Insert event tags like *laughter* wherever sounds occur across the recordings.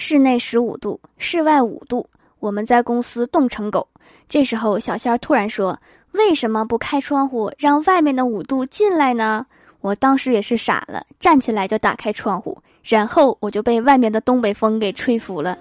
室内十五度，室外五度，我们在公司冻成狗。这时候，小仙儿突然说：“为什么不开窗户，让外面的五度进来呢？”我当时也是傻了，站起来就打开窗户，然后我就被外面的东北风给吹服了。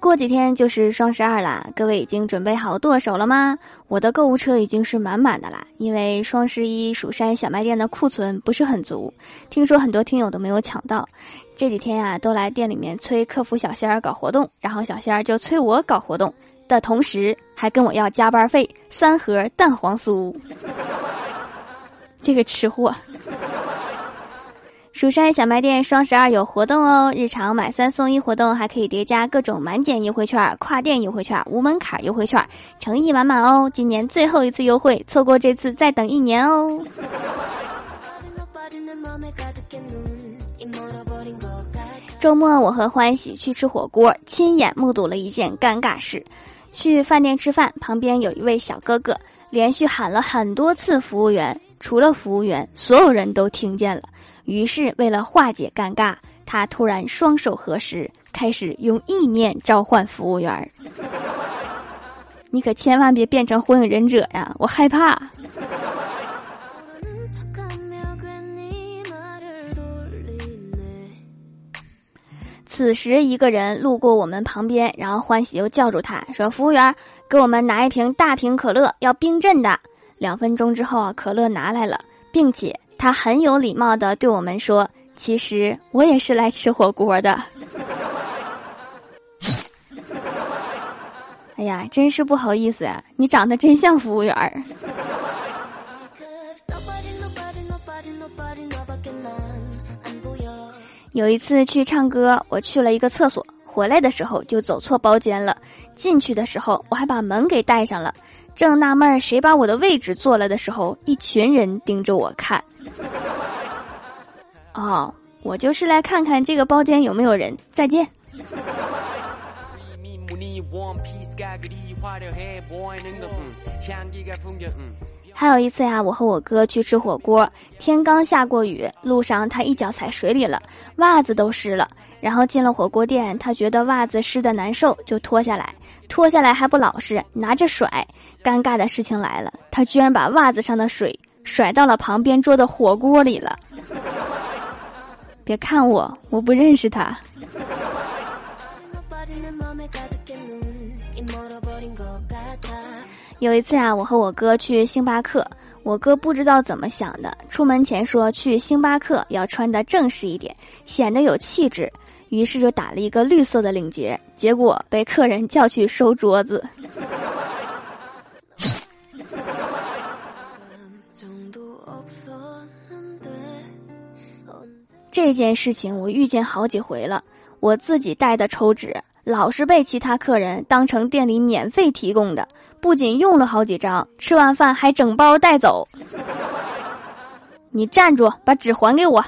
过几天就是双十二啦，各位已经准备好剁手了吗？我的购物车已经是满满的啦，因为双十一蜀山小卖店的库存不是很足，听说很多听友都没有抢到。这几天呀，都来店里面催客服小仙儿搞活动，然后小仙儿就催我搞活动的同时，还跟我要加班费三盒蛋黄酥。这个吃货。蜀山小卖店双十二有活动哦！日常买三送一活动，还可以叠加各种满减优惠券、跨店优惠券、无门槛优惠券，诚意满满哦！今年最后一次优惠，错过这次再等一年哦。周末我和欢喜去吃火锅，亲眼目睹了一件尴尬事：去饭店吃饭，旁边有一位小哥哥连续喊了很多次服务员，除了服务员，所有人都听见了。于是，为了化解尴尬，他突然双手合十，开始用意念召唤服务员儿。*laughs* 你可千万别变成火影忍者呀，我害怕。此时，一个人路过我们旁边，然后欢喜又叫住他说：“服务员，给我们拿一瓶大瓶可乐，要冰镇的。”两分钟之后啊，可乐拿来了，并且。他很有礼貌的对我们说：“其实我也是来吃火锅的。*laughs* ”哎呀，真是不好意思啊！你长得真像服务员儿。有一次去唱歌，我去了一个厕所，回来的时候就走错包间了。进去的时候我还把门给带上了。正纳闷谁把我的位置坐了的时候，一群人盯着我看。哦，我就是来看看这个包间有没有人。再见。还有一次呀，我和我哥去吃火锅，天刚下过雨，路上他一脚踩水里了，袜子都湿了。然后进了火锅店，他觉得袜子湿的难受，就脱下来，脱下来还不老实，拿着甩。尴尬的事情来了，他居然把袜子上的水甩到了旁边桌的火锅里了。别看我，我不认识他。有一次啊，我和我哥去星巴克，我哥不知道怎么想的，出门前说去星巴克要穿的正式一点，显得有气质，于是就打了一个绿色的领结，结果被客人叫去收桌子。这件事情我遇见好几回了，我自己带的抽纸老是被其他客人当成店里免费提供的，不仅用了好几张，吃完饭还整包带走。你站住，把纸还给我。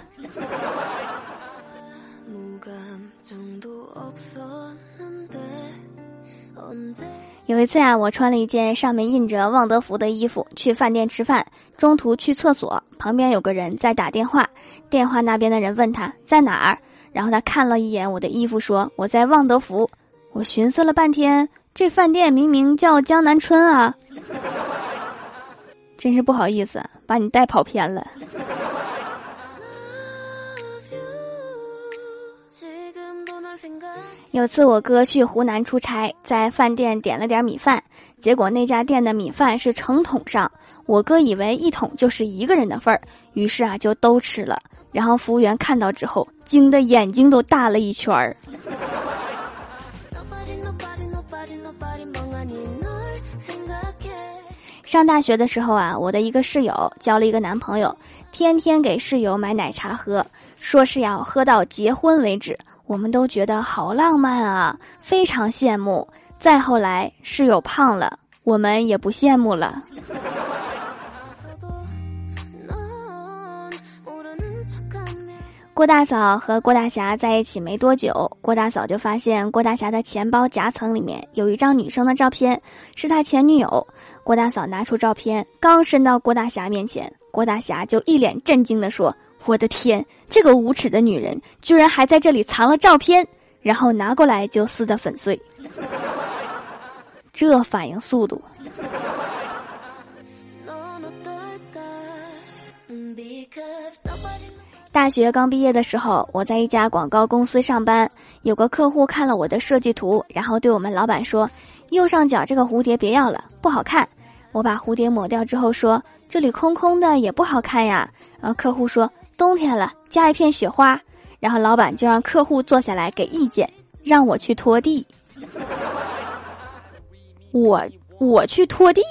有一次啊，我穿了一件上面印着旺德福的衣服去饭店吃饭，中途去厕所，旁边有个人在打电话，电话那边的人问他在哪儿，然后他看了一眼我的衣服，说我在旺德福。我寻思了半天，这饭店明明叫江南春啊，真是不好意思把你带跑偏了。有次我哥去湖南出差，在饭店点了点米饭，结果那家店的米饭是成桶上，我哥以为一桶就是一个人的份儿，于是啊就都吃了。然后服务员看到之后，惊得眼睛都大了一圈儿。上大学的时候啊，我的一个室友交了一个男朋友，天天给室友买奶茶喝，说是要喝到结婚为止。我们都觉得好浪漫啊，非常羡慕。再后来，室友胖了，我们也不羡慕了。郭大嫂和郭大侠在一起没多久，郭大嫂就发现郭大侠的钱包夹层里面有一张女生的照片，是他前女友。郭大嫂拿出照片，刚伸到郭大侠面前，郭大侠就一脸震惊地说：“我的天，这个无耻的女人居然还在这里藏了照片！”然后拿过来就撕得粉碎。这反应速度！大学刚毕业的时候，我在一家广告公司上班。有个客户看了我的设计图，然后对我们老板说：“右上角这个蝴蝶别要了，不好看。”我把蝴蝶抹掉之后说：“这里空空的也不好看呀。”然后客户说：“冬天了，加一片雪花。”然后老板就让客户坐下来给意见，让我去拖地。我我去拖地。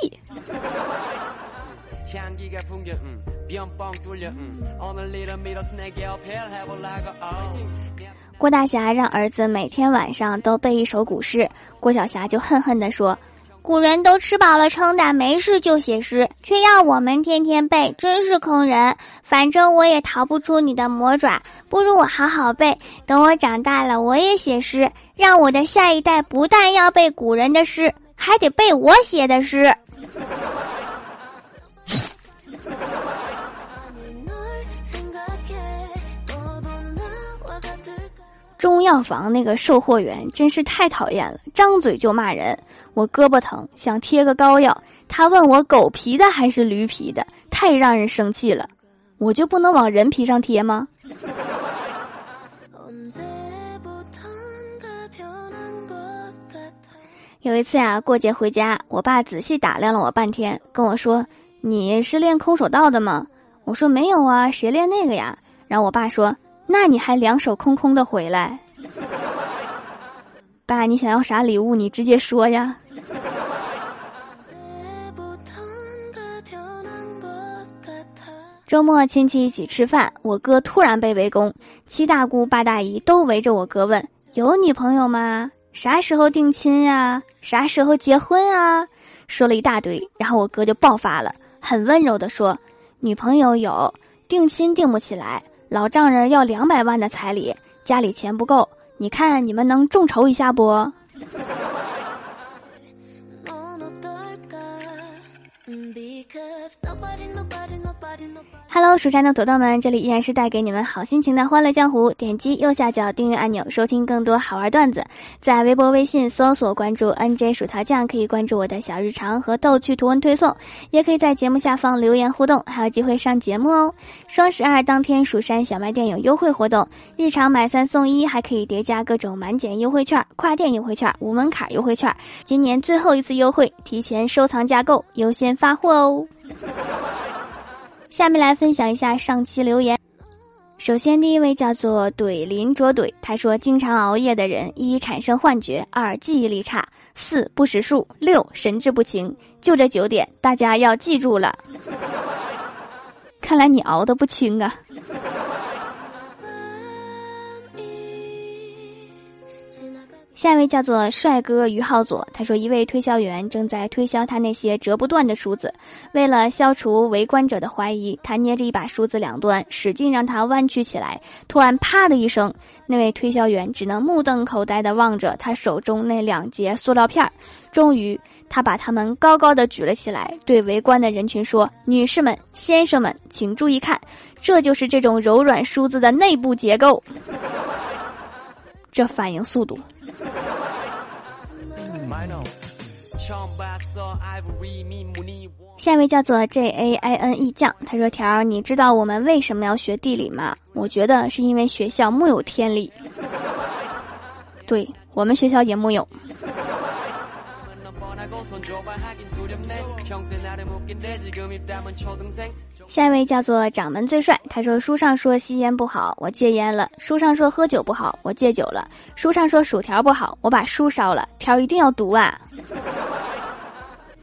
郭大侠让儿子每天晚上都背一首古诗，郭晓霞就恨恨地说：“古人都吃饱了撑的，没事就写诗，却要我们天天背，真是坑人。反正我也逃不出你的魔爪，不如我好好背，等我长大了，我也写诗，让我的下一代不但要背古人的诗，还得背我写的诗。”中药房那个售货员真是太讨厌了，张嘴就骂人。我胳膊疼，想贴个膏药，他问我狗皮的还是驴皮的，太让人生气了。我就不能往人皮上贴吗？*laughs* 有一次呀，过节回家，我爸仔细打量了我半天，跟我说：“你是练空手道的吗？”我说：“没有啊，谁练那个呀？”然后我爸说。那你还两手空空的回来？*laughs* 爸，你想要啥礼物？你直接说呀。周末亲戚一起吃饭，我哥突然被围攻，七大姑八大姨都围着我哥问：“有女朋友吗？啥时候定亲呀？啥时候结婚啊？”说了一大堆，然后我哥就爆发了，很温柔的说：“女朋友有，定亲定不起来。”老丈人要两百万的彩礼，家里钱不够，你看你们能众筹一下不？*laughs*？Hello，蜀山的土豆们，这里依然是带给你们好心情的欢乐江湖。点击右下角订阅按钮，收听更多好玩段子。在微博、微信搜索关注 NJ 薯条酱，可以关注我的小日常和逗趣图文推送，也可以在节目下方留言互动，还有机会上节目哦。双十二当天，蜀山小卖店有优惠活动，日常买三送一，还可以叠加各种满减优惠券、跨店优惠券、无门槛优惠券。今年最后一次优惠，提前收藏加购，优先发货哦。下面来分享一下上期留言。首先，第一位叫做怼林卓怼，他说：经常熬夜的人，一产生幻觉，二记忆力差，四不识数，六神志不清。就这九点，大家要记住了。*laughs* 看来你熬得不轻啊。下一位叫做帅哥于浩左，他说一位推销员正在推销他那些折不断的梳子，为了消除围观者的怀疑，他捏着一把梳子两端，使劲让它弯曲起来。突然，啪的一声，那位推销员只能目瞪口呆地望着他手中那两截塑料片儿。终于，他把它们高高的举了起来，对围观的人群说：“女士们、先生们，请注意看，这就是这种柔软梳子的内部结构。*laughs* ”这反应速度。下一位叫做 J A I N E 酱，他说：“条，你知道我们为什么要学地理吗？我觉得是因为学校木有天理。对我们学校也木有。”下一位叫做掌门最帅，他说：“书上说吸烟不好，我戒烟了；书上说喝酒不好，我戒酒了；书上说薯条不好，我把书烧了。条一定要读啊！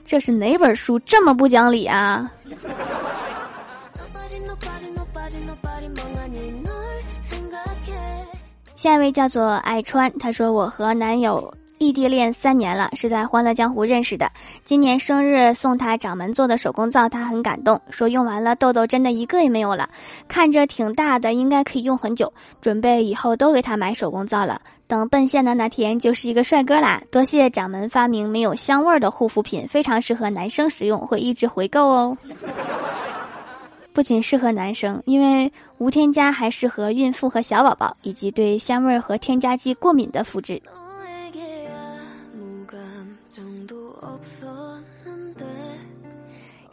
这是哪本书这么不讲理啊？” *laughs* 下一位叫做爱川，他说：“我和男友。”异地恋三年了，是在《欢乐江湖》认识的。今年生日送他掌门做的手工皂，他很感动，说用完了痘痘真的一个也没有了，看着挺大的，应该可以用很久。准备以后都给他买手工皂了，等奔现的那天就是一个帅哥啦！多谢掌门发明没有香味儿的护肤品，非常适合男生使用，会一直回购哦。不仅适合男生，因为无添加还适合孕妇和小宝宝，以及对香味儿和添加剂过敏的肤质。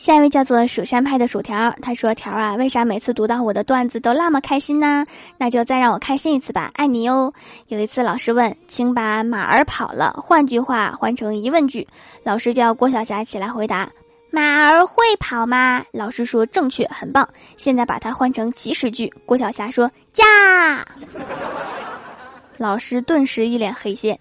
下一位叫做蜀山派的薯条，他说：“条啊，为啥每次读到我的段子都那么开心呢？那就再让我开心一次吧，爱你哟。”有一次老师问：“请把马儿跑了换句话换成疑问句。”老师叫郭晓霞起来回答。马儿会跑吗？老师说正确，很棒。现在把它换成祈使句。郭晓霞说：“驾！”老师顿时一脸黑线。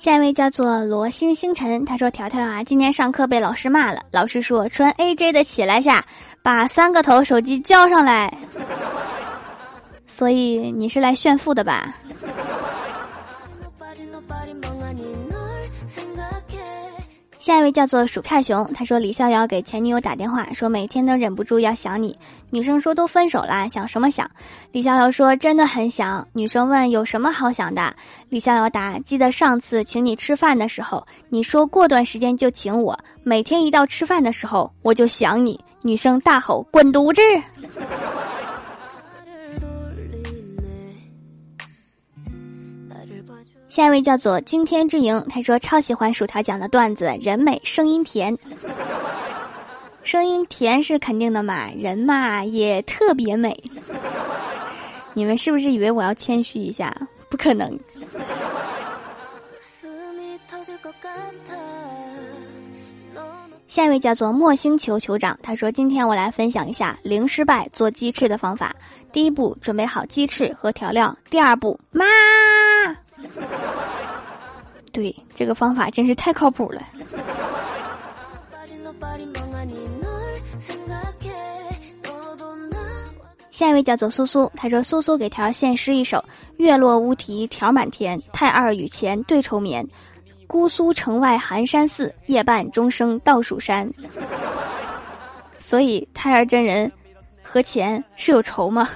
下一位叫做罗星星辰，他说：“条条啊，今天上课被老师骂了。老师说穿 AJ 的起来下，把三个头手机交上来。所以你是来炫富的吧？”下一位叫做薯片熊，他说李逍遥给前女友打电话，说每天都忍不住要想你。女生说都分手了，想什么想？李逍遥说真的很想。女生问有什么好想的？李逍遥答：记得上次请你吃饭的时候，你说过段时间就请我，每天一到吃饭的时候我就想你。女生大吼滚犊子！下一位叫做惊天之影，他说超喜欢薯条讲的段子，人美声音甜，声音甜是肯定的嘛，人嘛也特别美。你们是不是以为我要谦虚一下？不可能。下一位叫做莫星球酋长，他说今天我来分享一下零失败做鸡翅的方法。第一步，准备好鸡翅和调料。第二步，妈。*laughs* 对，这个方法真是太靠谱了。下一位叫做苏苏，他说：“苏苏给条献诗一首：月落乌啼条满天，太二与钱对愁眠。姑苏城外寒山寺，夜半钟声到蜀山。”所以太二真人和钱是有仇吗？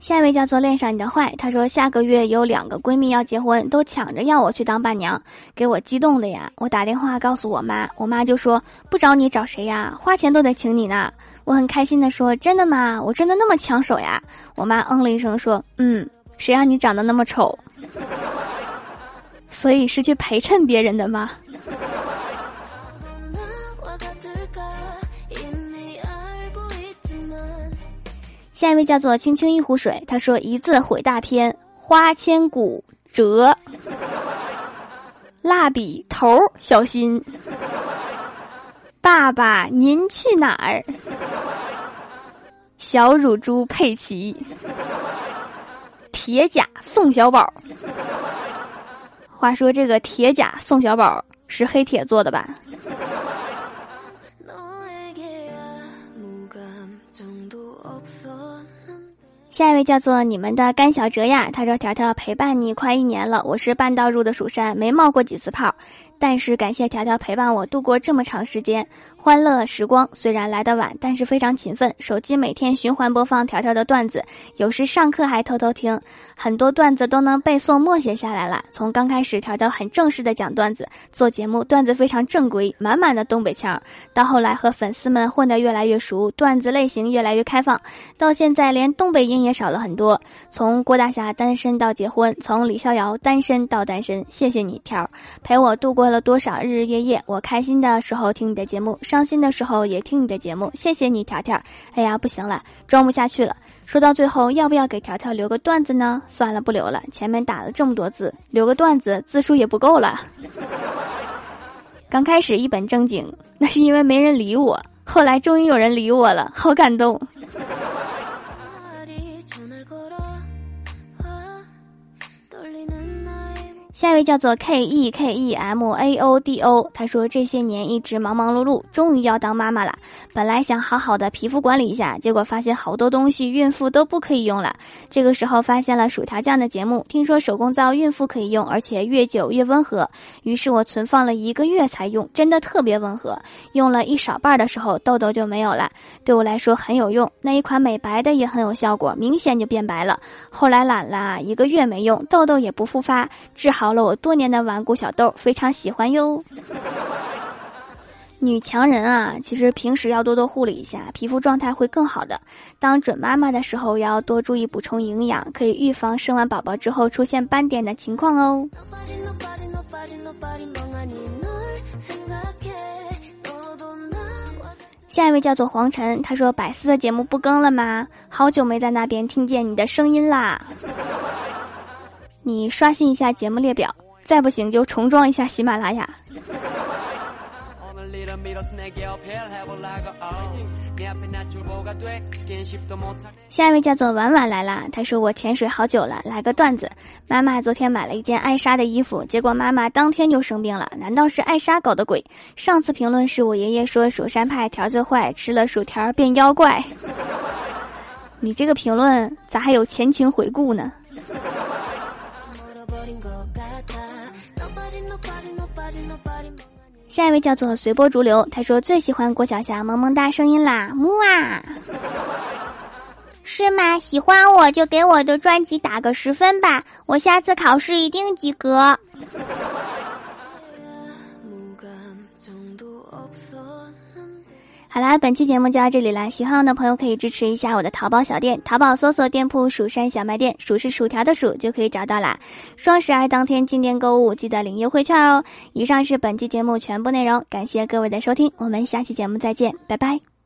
下一位叫做恋上你的坏，她说下个月有两个闺蜜要结婚，都抢着要我去当伴娘，给我激动的呀！我打电话告诉我妈，我妈就说不找你找谁呀？花钱都得请你呢。我很开心的说真的吗？我真的那么抢手呀？我妈嗯了一声说嗯，谁让你长得那么丑？所以是去陪衬别人的吗？下一位叫做轻轻一壶水，他说一字毁大片，花千骨折，蜡笔头小心，爸爸您去哪儿？小乳猪佩奇，铁甲宋小宝。话说这个铁甲宋小宝是黑铁做的吧？下一位叫做你们的甘小哲呀，他说：“条条陪伴你快一年了，我是半道入的蜀山，没冒过几次泡。”但是感谢条条陪伴我度过这么长时间欢乐时光，虽然来得晚，但是非常勤奋。手机每天循环播放条条的段子，有时上课还偷偷听，很多段子都能背诵默写下来了。从刚开始条条很正式的讲段子，做节目段子非常正规，满满的东北腔，到后来和粉丝们混得越来越熟，段子类型越来越开放，到现在连东北音也少了很多。从郭大侠单身到结婚，从李逍遥单身到单身，谢谢你条陪我度过。了多少日日夜夜，我开心的时候听你的节目，伤心的时候也听你的节目，谢谢你条条。哎呀，不行了，装不下去了。说到最后，要不要给条条留个段子呢？算了，不留了。前面打了这么多字，留个段子字数也不够了。刚开始一本正经，那是因为没人理我，后来终于有人理我了，好感动。下一位叫做 K E K E M A O D O，他说这些年一直忙忙碌碌，终于要当妈妈了。本来想好好的皮肤管理一下，结果发现好多东西孕妇都不可以用了。这个时候发现了薯条酱的节目，听说手工皂孕妇可以用，而且越久越温和。于是我存放了一个月才用，真的特别温和。用了一少半的时候，痘痘就没有了，对我来说很有用。那一款美白的也很有效果，明显就变白了。后来懒了一个月没用，痘痘也不复发，治好。了我多年的顽固小豆，非常喜欢哟。女强人啊，其实平时要多多护理一下，皮肤状态会更好的。当准妈妈的时候，要多注意补充营养，可以预防生完宝宝之后出现斑点的情况哦。下一位叫做黄晨，他说：“百思的节目不更了吗？好久没在那边听见你的声音啦。”你刷新一下节目列表，再不行就重装一下喜马拉雅。下一位叫做婉婉来啦，他说我潜水好久了，来个段子。妈妈昨天买了一件艾莎的衣服，结果妈妈当天就生病了，难道是艾莎搞的鬼？上次评论是我爷爷说蜀山派条子坏，吃了薯条变妖怪。*laughs* 你这个评论咋还有前情回顾呢？下一位叫做随波逐流，他说最喜欢郭晓霞萌萌哒声音啦，木啊，是吗？喜欢我就给我的专辑打个十分吧，我下次考试一定及格。好啦，本期节目就到这里啦！喜欢我的朋友可以支持一下我的淘宝小店，淘宝搜索店铺“蜀山小卖店”，蜀是薯条的薯就可以找到啦。双十二当天进店购物，记得领优惠券哦！以上是本期节目全部内容，感谢各位的收听，我们下期节目再见，拜拜。